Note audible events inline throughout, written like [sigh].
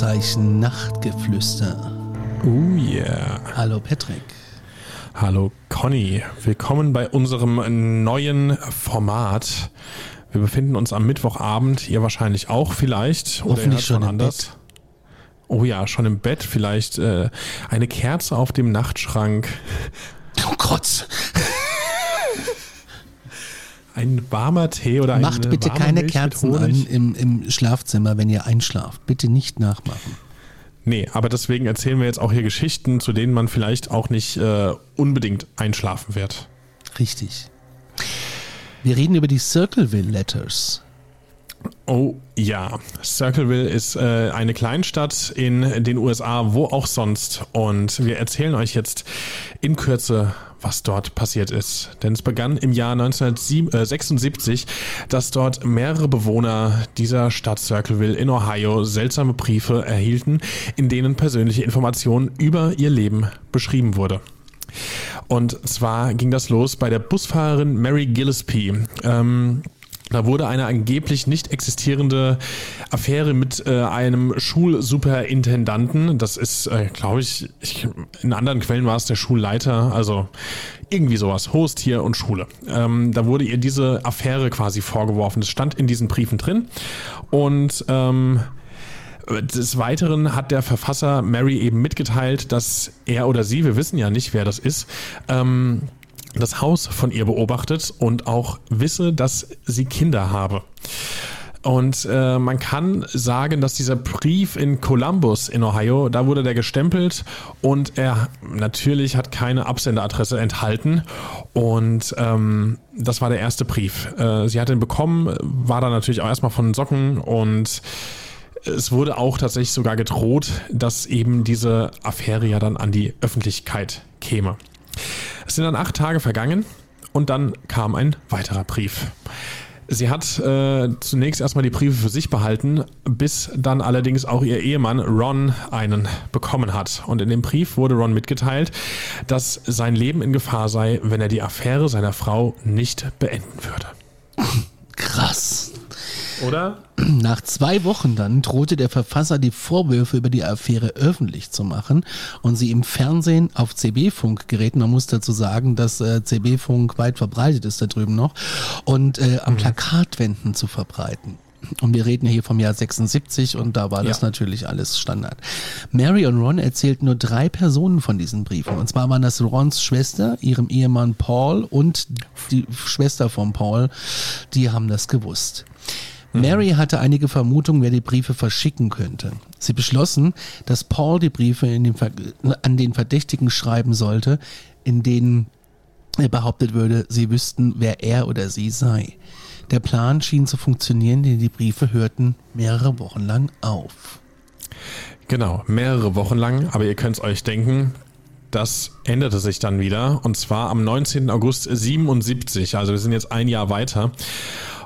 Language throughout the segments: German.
Aktenzeichen Nachtgeflüster. Oh yeah. Hallo Patrick. Hallo Conny. Willkommen bei unserem neuen Format. Wir befinden uns am Mittwochabend, ihr wahrscheinlich auch vielleicht. Hoffentlich schon anders. Bett. Oh ja, schon im Bett. Vielleicht äh, eine Kerze auf dem Nachtschrank. Oh Gott. Ein warmer Tee oder ein Macht bitte keine Milch Kerzen an im, im Schlafzimmer, wenn ihr einschlaft. Bitte nicht nachmachen. Nee, aber deswegen erzählen wir jetzt auch hier Geschichten, zu denen man vielleicht auch nicht äh, unbedingt einschlafen wird. Richtig. Wir reden über die Circleville Letters. Oh ja, Circleville ist äh, eine Kleinstadt in den USA, wo auch sonst. Und wir erzählen euch jetzt in Kürze, was dort passiert ist. Denn es begann im Jahr 1976, dass dort mehrere Bewohner dieser Stadt Circleville in Ohio seltsame Briefe erhielten, in denen persönliche Informationen über ihr Leben beschrieben wurde. Und zwar ging das los bei der Busfahrerin Mary Gillespie. Ähm, da wurde eine angeblich nicht existierende Affäre mit äh, einem Schulsuperintendanten, das ist, äh, glaube ich, ich, in anderen Quellen war es der Schulleiter, also irgendwie sowas, Host hier und Schule. Ähm, da wurde ihr diese Affäre quasi vorgeworfen. Das stand in diesen Briefen drin. Und ähm, des Weiteren hat der Verfasser Mary eben mitgeteilt, dass er oder sie, wir wissen ja nicht, wer das ist, ähm, das Haus von ihr beobachtet und auch wisse, dass sie Kinder habe. Und äh, man kann sagen, dass dieser Brief in Columbus in Ohio, da wurde der gestempelt und er natürlich hat keine Absenderadresse enthalten. Und ähm, das war der erste Brief. Äh, sie hat ihn bekommen, war dann natürlich auch erstmal von Socken und es wurde auch tatsächlich sogar gedroht, dass eben diese Affäre ja dann an die Öffentlichkeit käme. Es sind dann acht Tage vergangen und dann kam ein weiterer Brief. Sie hat äh, zunächst erstmal die Briefe für sich behalten, bis dann allerdings auch ihr Ehemann Ron einen bekommen hat. Und in dem Brief wurde Ron mitgeteilt, dass sein Leben in Gefahr sei, wenn er die Affäre seiner Frau nicht beenden würde. Krass. Oder? Nach zwei Wochen dann drohte der Verfasser die Vorwürfe über die Affäre öffentlich zu machen und sie im Fernsehen auf CB-Funkgeräten, man muss dazu sagen, dass äh, CB-Funk weit verbreitet ist da drüben noch, und äh, am Plakatwänden zu verbreiten. Und wir reden hier vom Jahr 76 und da war das Ja. natürlich alles Standard. Mary und Ron erzählten nur drei Personen von diesen Briefen. Und zwar waren das Rons Schwester, ihrem Ehemann Paul und die Schwester von Paul. Die haben das gewusst. Mary hatte einige Vermutungen, wer die Briefe verschicken könnte. Sie beschlossen, dass Paul die Briefe den an den Verdächtigen schreiben sollte, in denen er behauptet würde, sie wüssten, wer er oder sie sei. Der Plan schien zu funktionieren, denn die Briefe hörten mehrere Wochen lang auf. Genau, mehrere Wochen lang, aber ihr könnt es euch denken, das änderte sich dann wieder und zwar am 19. August 77, also wir sind jetzt ein Jahr weiter.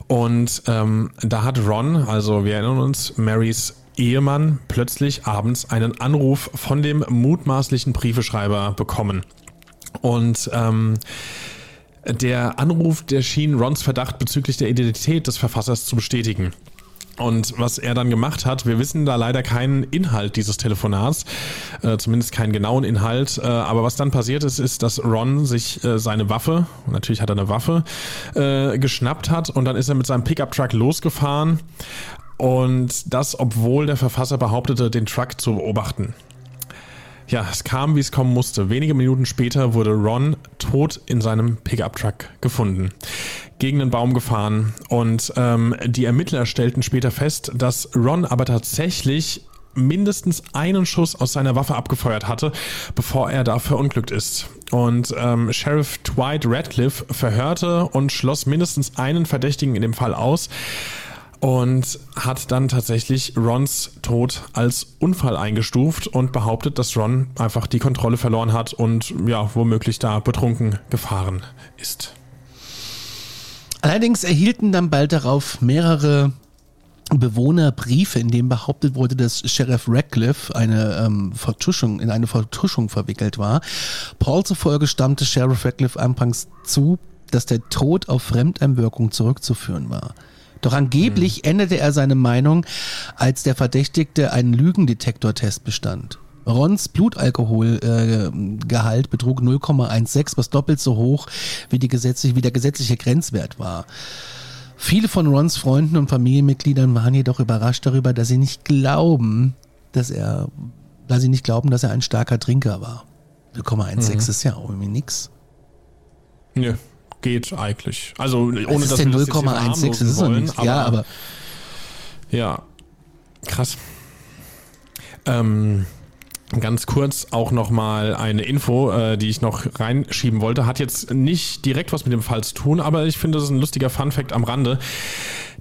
Und ähm, da hat Ron, also wir erinnern uns, Marys Ehemann, plötzlich abends einen Anruf von dem mutmaßlichen Briefeschreiber bekommen. Und ähm, der Anruf, der schien Rons Verdacht bezüglich der Identität des Verfassers zu bestätigen. Und was er dann gemacht hat, wir wissen da leider keinen Inhalt dieses Telefonats, äh, zumindest keinen genauen Inhalt, äh, aber was dann passiert ist, ist, dass Ron sich äh, seine Waffe, natürlich hat er eine Waffe, äh, geschnappt hat und dann ist er mit seinem Pickup-Truck losgefahren und das, obwohl der Verfasser behauptete, den Truck zu beobachten. Ja, es kam, wie es kommen musste. Wenige Minuten später wurde Ron tot in seinem Pickup-Truck gefunden, gegen einen Baum gefahren. Und ähm, die Ermittler stellten später fest, dass Ron aber tatsächlich mindestens einen Schuss aus seiner Waffe abgefeuert hatte, bevor er da verunglückt ist. Und ähm, Sheriff Dwight Radcliffe verhörte und schloss mindestens einen Verdächtigen in dem Fall aus und hat dann tatsächlich Rons Tod als Unfall eingestuft und behauptet, dass Ron einfach die Kontrolle verloren hat und ja, womöglich da betrunken gefahren ist. Allerdings erhielten dann bald darauf mehrere Bewohnerbriefe, in dem behauptet wurde, dass Sheriff Radcliffe eine ähm, Vertuschung, in eine Vertuschung verwickelt war. Paul zufolge stammte Sheriff Radcliffe anfangs zu, dass der Tod auf Fremdeinwirkung zurückzuführen war. Doch angeblich mhm. änderte er seine Meinung, als der Verdächtigte einen Lügendetektortest bestand. Rons Blutalkoholgehalt äh, betrug 0,16, was doppelt so hoch wie, die gesetzlich, wie der gesetzliche Grenzwert war. Viele von Rons Freunden und Familienmitgliedern waren jedoch überrascht darüber, dass sie nicht glauben, dass er, da sie nicht glauben, dass er ein starker Trinker war. 0,16 mhm. ist ja auch irgendwie nix. Nö, geht eigentlich. Also ohne Was ist dass denn wir 0,16 das ist wollen, nix. Ja, aber ja, krass. Ähm, Ganz kurz auch nochmal eine Info, äh, die ich noch reinschieben wollte. Hat jetzt nicht direkt was mit dem Fall zu tun, aber ich finde, das ist ein lustiger Funfact am Rande.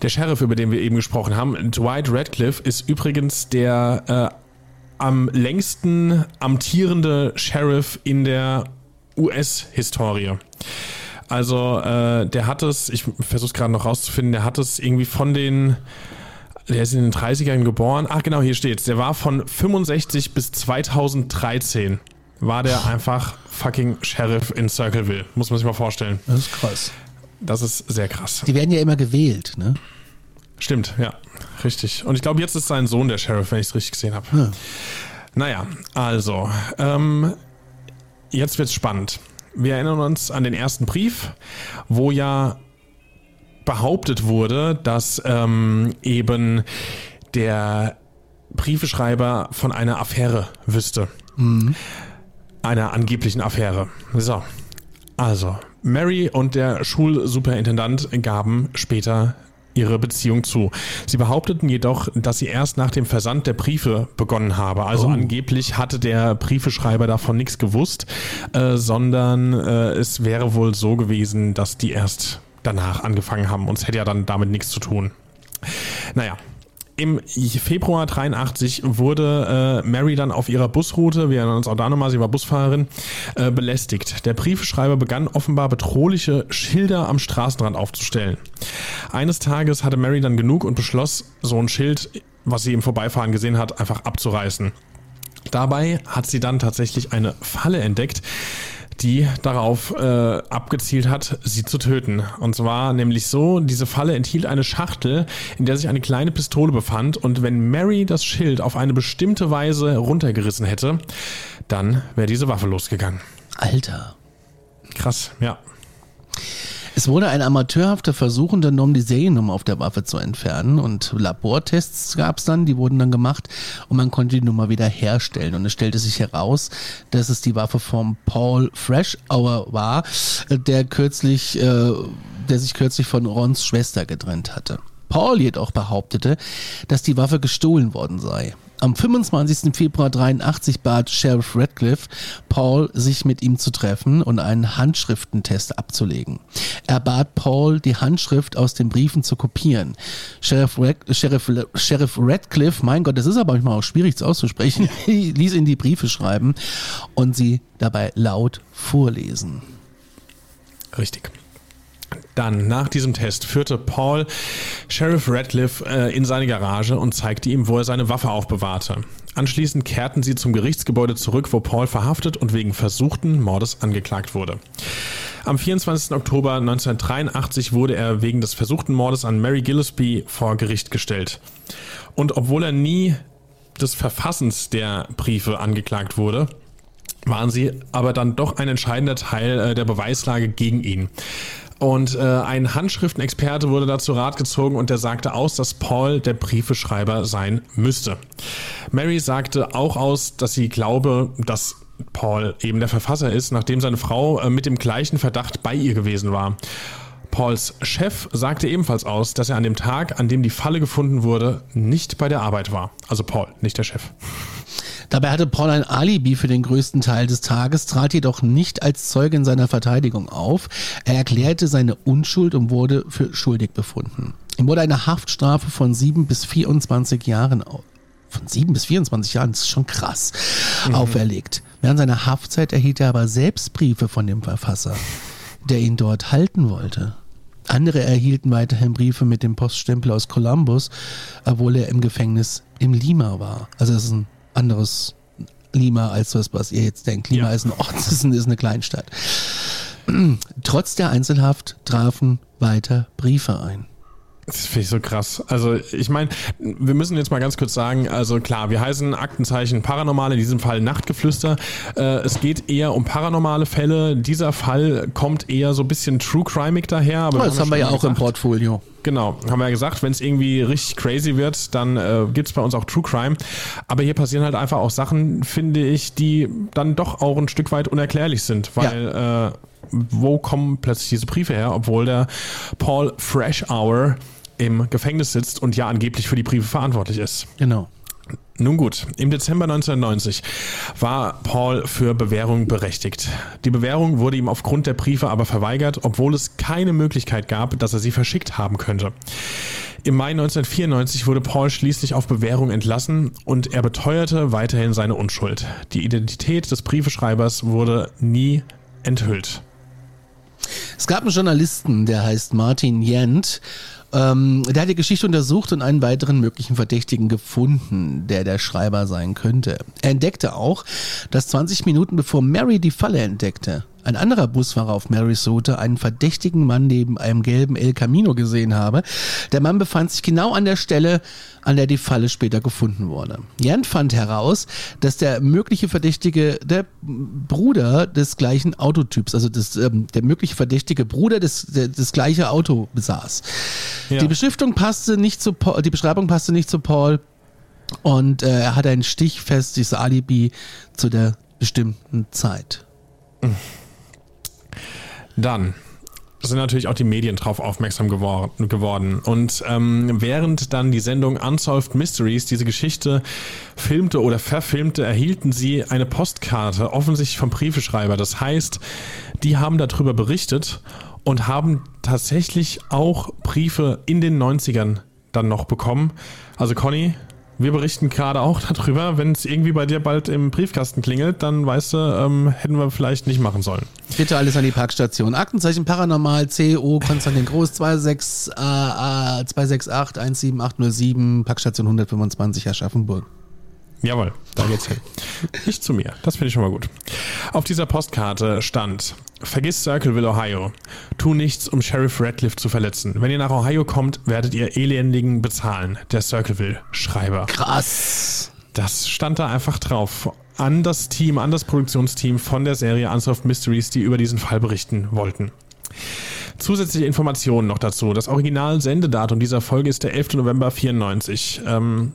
Der Sheriff, über den wir eben gesprochen haben, Dwight Radcliffe, ist übrigens der äh, am längsten amtierende Sheriff in der US-Historie. Also äh, der hat es, ich versuche es gerade noch rauszufinden, der hat es irgendwie von den der ist in den 30ern geboren. Ach genau, hier steht Der war von 65 bis 2013 war der einfach fucking Sheriff in Circleville. Muss man sich mal vorstellen. Das ist krass. Das ist sehr krass. Die werden ja immer gewählt, ne? Stimmt, ja. Richtig. Und ich glaube, jetzt ist sein Sohn der Sheriff, wenn ich es richtig gesehen habe. Ja. Naja, also, ähm, jetzt wird's spannend. Wir erinnern uns an den ersten Brief, wo ja behauptet wurde, dass ähm, eben der Briefeschreiber von einer Affäre wüsste. Mhm. Einer angeblichen Affäre. So. Also, Mary und der Schulsuperintendant gaben später ihre Beziehung zu. Sie behaupteten jedoch, dass sie erst nach dem Versand der Briefe begonnen habe. Also oh. angeblich hatte der Briefeschreiber davon nichts gewusst, äh, sondern äh, es wäre wohl so gewesen, dass die erst danach angefangen haben. Und es hätte ja dann damit nichts zu tun. Naja, im Februar 83 wurde äh, Mary dann auf ihrer Busroute, wir erinnern uns auch da nochmal, sie war Busfahrerin, äh, belästigt. Der Briefschreiber begann offenbar bedrohliche Schilder am Straßenrand aufzustellen. Eines Tages hatte Mary dann genug und beschloss, so ein Schild, was sie im Vorbeifahren gesehen hat, einfach abzureißen. Dabei hat sie dann tatsächlich eine Falle entdeckt, die darauf äh, abgezielt hat, sie zu töten. Und zwar nämlich so, diese Falle enthielt eine Schachtel, in der sich eine kleine Pistole befand und wenn Mary das Schild auf eine bestimmte Weise runtergerissen hätte, dann wäre diese Waffe losgegangen. Alter. Krass, ja. Es wurde ein amateurhafter Versuch unternommen, die Seriennummer auf der Waffe zu entfernen und Labortests gab es dann, die wurden dann gemacht und man konnte die Nummer wieder herstellen und es stellte sich heraus, dass es die Waffe vom Paul Freshour war, der kürzlich, äh, der sich kürzlich von Rons Schwester getrennt hatte. Paul jedoch behauptete, dass die Waffe gestohlen worden sei. Am 25. Februar 83 bat Sheriff Radcliffe Paul, sich mit ihm zu treffen und einen Handschriftentest abzulegen. Er bat Paul, die Handschrift aus den Briefen zu kopieren. Sheriff, Rad Sheriff, Sheriff Radcliffe, mein Gott, das ist aber manchmal auch schwierig auszusprechen, [laughs] ließ ihn die Briefe schreiben und sie dabei laut vorlesen. Richtig. Dann, nach diesem Test, führte Paul Sheriff Radcliffe äh, in seine Garage und zeigte ihm, wo er seine Waffe aufbewahrte. Anschließend kehrten sie zum Gerichtsgebäude zurück, wo Paul verhaftet und wegen versuchten Mordes angeklagt wurde. Am 24. Oktober 1983 wurde er wegen des versuchten Mordes an Mary Gillespie vor Gericht gestellt. Und obwohl er nie des Verfassens der Briefe angeklagt wurde, waren sie aber dann doch ein entscheidender Teil äh, der Beweislage gegen ihn. Und äh, ein Handschriftenexperte wurde dazu Rat gezogen und der sagte aus, dass Paul der Briefeschreiber sein müsste. Mary sagte auch aus, dass sie glaube, dass Paul eben der Verfasser ist, nachdem seine Frau äh, mit dem gleichen Verdacht bei ihr gewesen war. Pauls Chef sagte ebenfalls aus, dass er an dem Tag, an dem die Falle gefunden wurde, nicht bei der Arbeit war. Also Paul, nicht der Chef. Dabei hatte Paul ein Alibi für den größten Teil des Tages, trat jedoch nicht als Zeuge in seiner Verteidigung auf. Er erklärte seine Unschuld und wurde für schuldig befunden. Ihm wurde eine Haftstrafe von 7 bis 24 Jahren von 7 bis 24 Jahren, das ist schon krass, mhm. auferlegt. Während seiner Haftzeit erhielt er aber selbst Briefe von dem Verfasser, der ihn dort halten wollte. Andere erhielten weiterhin Briefe mit dem Poststempel aus Columbus, obwohl er im Gefängnis im Lima war. Also das ist ein anderes Lima als das, was ihr jetzt denkt. Lima ja. ist ein Ort, [laughs] das ist eine Kleinstadt. [clears throat] Trotz der Einzelhaft trafen weiter Briefe ein. Das finde ich so krass. Also ich meine, wir müssen jetzt mal ganz kurz sagen, also klar, wir heißen Aktenzeichen Paranormal, in diesem Fall Nachtgeflüster. Äh, es geht eher um paranormale Fälle. Dieser Fall kommt eher so ein bisschen True Crimig daher. Aber oh, das haben wir ja auch gesagt, im Portfolio. Genau, haben wir ja gesagt, wenn es irgendwie richtig crazy wird, dann äh, gibt es bei uns auch True Crime. Aber hier passieren halt einfach auch Sachen, finde ich, die dann doch auch ein Stück weit unerklärlich sind, weil ja. äh, wo kommen plötzlich diese Briefe her, obwohl der Paul Fresh Hour im Gefängnis sitzt und ja angeblich für die Briefe verantwortlich ist. Genau. Nun gut, im Dezember 1990 war Paul für Bewährung berechtigt. Die Bewährung wurde ihm aufgrund der Briefe aber verweigert, obwohl es keine Möglichkeit gab, dass er sie verschickt haben könnte. Im Mai 1994 wurde Paul schließlich auf Bewährung entlassen und er beteuerte weiterhin seine Unschuld. Die Identität des Briefeschreibers wurde nie enthüllt. Es gab einen Journalisten, der heißt Martin Jent ähm, der hat die Geschichte untersucht und einen weiteren möglichen Verdächtigen gefunden, der der Schreiber sein könnte. Er entdeckte auch, dass 20 Minuten bevor Mary die Falle entdeckte, ein anderer Busfahrer auf Marys Route einen verdächtigen Mann neben einem gelben El Camino gesehen habe. Der Mann befand sich genau an der Stelle, an der die Falle später gefunden wurde. Jan fand heraus, dass der mögliche Verdächtige der Bruder des gleichen Autotyps, also des, ähm, der mögliche verdächtige Bruder des, der, des gleiche Auto besaß. Ja. Die Beschriftung passte nicht zu Paul, die Beschreibung passte nicht zu Paul und äh, er hatte ein stichfestes Alibi zu der bestimmten Zeit. Mhm. [laughs] Dann sind natürlich auch die Medien drauf aufmerksam gewor geworden. Und ähm, während dann die Sendung Unsolved Mysteries diese Geschichte filmte oder verfilmte, erhielten sie eine Postkarte, offensichtlich vom Briefeschreiber. Das heißt, die haben darüber berichtet und haben tatsächlich auch Briefe in den 90ern dann noch bekommen. Also Conny, wir berichten gerade auch darüber, wenn es irgendwie bei dir bald im Briefkasten klingelt, dann weißt du, ähm, hätten wir vielleicht nicht machen sollen. Bitte alles an die Parkstation. Aktenzeichen Paranormal CO Konstantin Groß 26 äh, 268 17807 Parkstation 125 Aschaffenburg. Jawohl, da geht's hin. [laughs] Nicht zu mir. Das finde ich schon mal gut. Auf dieser Postkarte stand, vergiss Circleville, Ohio. Tu nichts, um Sheriff Radcliffe zu verletzen. Wenn ihr nach Ohio kommt, werdet ihr Elendigen bezahlen. Der Circleville-Schreiber. Krass. Das stand da einfach drauf. An das Team, an das Produktionsteam von der Serie Unsolved Mysteries, die über diesen Fall berichten wollten. Zusätzliche Informationen noch dazu. Das Original-Sendedatum dieser Folge ist der 11. November 94. Ähm,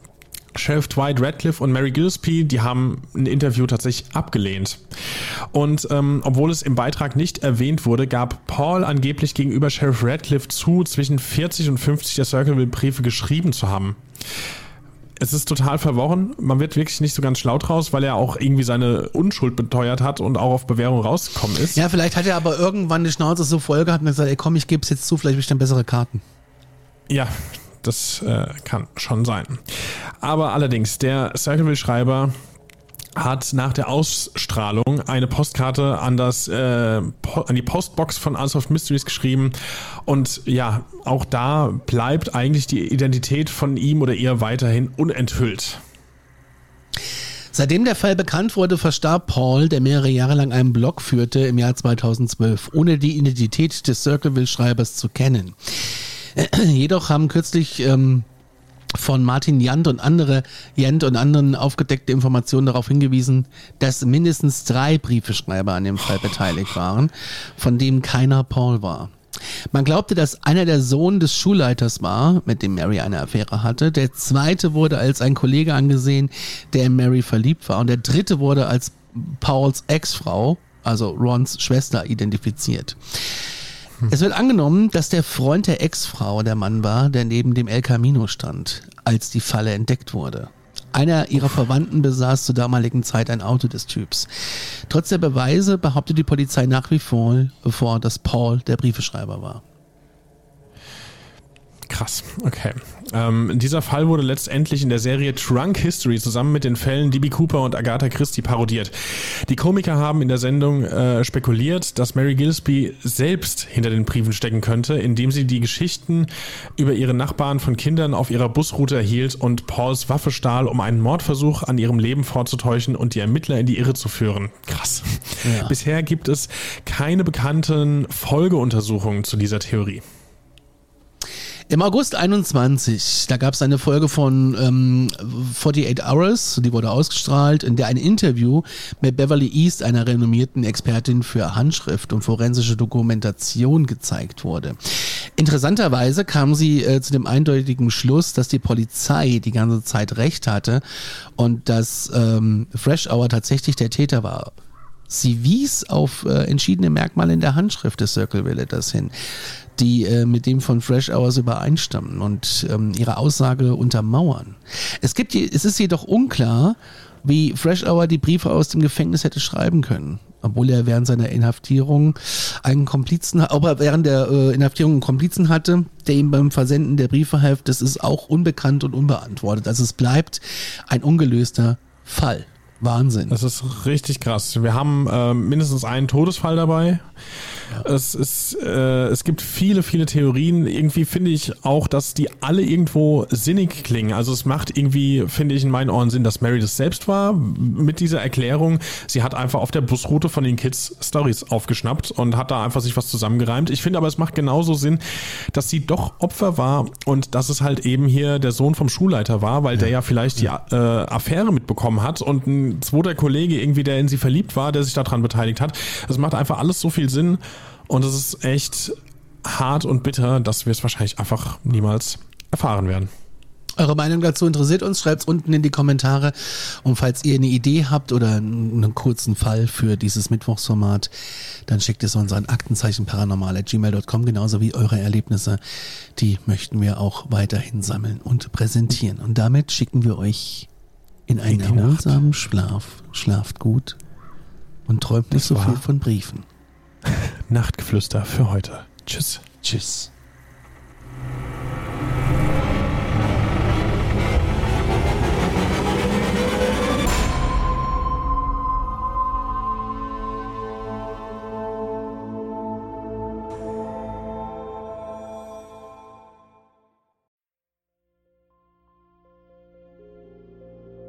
Sheriff Dwight Radcliffe und Mary Gillespie, die haben ein Interview tatsächlich abgelehnt. Und ähm, obwohl es im Beitrag nicht erwähnt wurde, gab Paul angeblich gegenüber Sheriff Radcliffe zu, zwischen 40 und 50 der Circleville-Briefe geschrieben zu haben. Es ist total verworren. Man wird wirklich nicht so ganz schlau draus, weil er auch irgendwie seine Unschuld beteuert hat und auch auf Bewährung rausgekommen ist. Ja, vielleicht hat er aber irgendwann die Schnauze so voll gehabt und gesagt, ey komm, ich gebe es jetzt zu, vielleicht habe ich dann bessere Karten. Ja, das äh, kann schon sein. Aber allerdings, der Circle-Schreiber hat nach der Ausstrahlung eine Postkarte an das äh, an die Postbox von Unsolved Mysteries geschrieben und ja, auch da bleibt eigentlich die Identität von ihm oder ihr weiterhin unenthüllt. Seitdem der Fall bekannt wurde, verstarb Paul, der mehrere Jahre lang einen Blog führte, im Jahr 2012, ohne die Identität des Circleville-Schreibers zu kennen. [clears throat] Jedoch haben kürzlich ähm, von Martin Jant und andere Jent und anderen aufgedeckte Informationen darauf hingewiesen, dass mindestens drei Briefeschreiber an dem Fall beteiligt waren, von dem keiner Paul war. Man glaubte, dass einer der Sohn des Schulleiters war, mit dem Mary eine Affäre hatte. Der zweite wurde als ein Kollege angesehen, der in Mary verliebt war. Und der dritte wurde als Pauls Ex-Frau, also Rons Schwester, identifiziert. Es wird angenommen, dass der Freund der Ex-Frau der Mann war, der neben dem El Camino stand, als die Falle entdeckt wurde. Einer ihrer Verwandten besaß zur damaligen Zeit ein Auto des Typs. Trotz der Beweise behauptet die Polizei nach wie vor, vor dass Paul der Briefeschreiber war. Krass, okay. Ähm, dieser Fall wurde letztendlich in der Serie Trunk History zusammen mit den Fällen DB Cooper und Agatha Christie parodiert. Die Komiker haben in der Sendung äh, spekuliert, dass Mary Gillespie selbst hinter den Briefen stecken könnte, indem sie die Geschichten über ihre Nachbarn von Kindern auf ihrer Busroute erhielt und Pauls Waffe stahl, um einen Mordversuch an ihrem Leben vorzutäuschen und die Ermittler in die Irre zu führen. Krass. Ja. Bisher gibt es keine bekannten Folgeuntersuchungen zu dieser Theorie. Im August 21, da gab es eine Folge von ähm, 48 Hours, die wurde ausgestrahlt, in der ein Interview mit Beverly East, einer renommierten Expertin für Handschrift und forensische Dokumentation, gezeigt wurde. Interessanterweise kam sie äh, zu dem eindeutigen Schluss, dass die Polizei die ganze Zeit recht hatte und dass ähm, Fresh Hour tatsächlich der Täter war. Sie wies auf äh, entschiedene Merkmale in der Handschrift des Circle Villagers hin die äh, mit dem von Fresh Hours übereinstammen und ähm, ihre Aussage untermauern. Es gibt, es ist jedoch unklar, wie Fresh Hour die Briefe aus dem Gefängnis hätte schreiben können. Obwohl er während seiner Inhaftierung einen Komplizen, ob er während der äh, Inhaftierung einen Komplizen hatte, der ihm beim Versenden der Briefe half, das ist auch unbekannt und unbeantwortet. Also es bleibt ein ungelöster Fall. Wahnsinn. Das ist richtig krass. Wir haben äh, mindestens einen Todesfall dabei. Ja. Es, ist, äh, es gibt viele, viele Theorien. Irgendwie finde ich auch, dass die alle irgendwo sinnig klingen. Also es macht irgendwie, finde ich, in meinen Ohren Sinn, dass Mary das selbst war mit dieser Erklärung. Sie hat einfach auf der Busroute von den Kids Stories aufgeschnappt und hat da einfach sich was zusammengereimt. Ich finde aber, es macht genauso Sinn, dass sie doch Opfer war und dass es halt eben hier der Sohn vom Schulleiter war, weil ja. der ja vielleicht die äh, Affäre mitbekommen hat und ein ein zweiter Kollege irgendwie, der in sie verliebt war, der sich daran beteiligt hat. Das macht einfach alles so viel Sinn und es ist echt hart und bitter, dass wir es wahrscheinlich einfach niemals erfahren werden. Eure Meinung dazu interessiert uns, schreibt es unten in die Kommentare. Und falls ihr eine Idee habt oder einen kurzen Fall für dieses Mittwochsformat, dann schickt es uns an aktenzeichenparanormal.gmail.com, genauso wie eure Erlebnisse. Die möchten wir auch weiterhin sammeln und präsentieren. Und damit schicken wir euch in einen erholsamen Schlaf. Schlaft gut und träumt nicht so viel von Briefen. [laughs] Nachtgeflüster für heute. Tschüss. Tschüss.